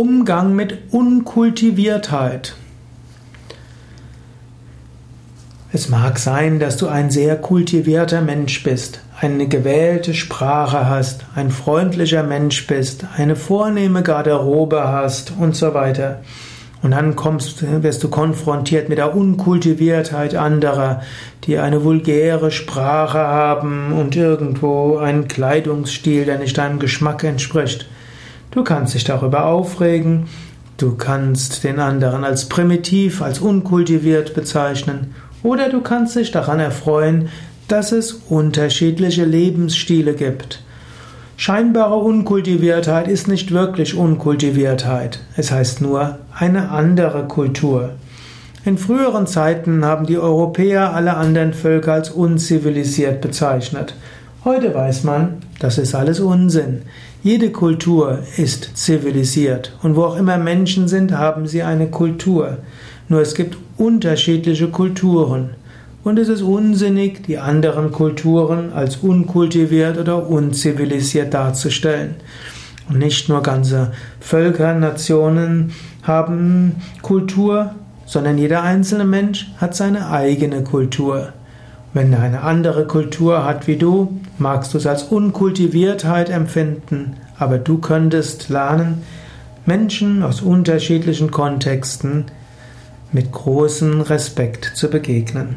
Umgang mit Unkultiviertheit. Es mag sein, dass du ein sehr kultivierter Mensch bist, eine gewählte Sprache hast, ein freundlicher Mensch bist, eine vornehme Garderobe hast und so weiter. Und dann kommst, wirst du konfrontiert mit der Unkultiviertheit anderer, die eine vulgäre Sprache haben und irgendwo einen Kleidungsstil, der nicht deinem Geschmack entspricht. Du kannst dich darüber aufregen, du kannst den anderen als primitiv, als unkultiviert bezeichnen, oder du kannst dich daran erfreuen, dass es unterschiedliche Lebensstile gibt. Scheinbare Unkultiviertheit ist nicht wirklich Unkultiviertheit, es heißt nur eine andere Kultur. In früheren Zeiten haben die Europäer alle anderen Völker als unzivilisiert bezeichnet. Heute weiß man, das ist alles Unsinn. Jede Kultur ist zivilisiert und wo auch immer Menschen sind, haben sie eine Kultur. Nur es gibt unterschiedliche Kulturen. Und es ist unsinnig, die anderen Kulturen als unkultiviert oder unzivilisiert darzustellen. Und nicht nur ganze Völker, Nationen haben Kultur, sondern jeder einzelne Mensch hat seine eigene Kultur. Wenn er eine andere Kultur hat wie du, magst du es als Unkultiviertheit empfinden, aber du könntest lernen, Menschen aus unterschiedlichen Kontexten mit großem Respekt zu begegnen.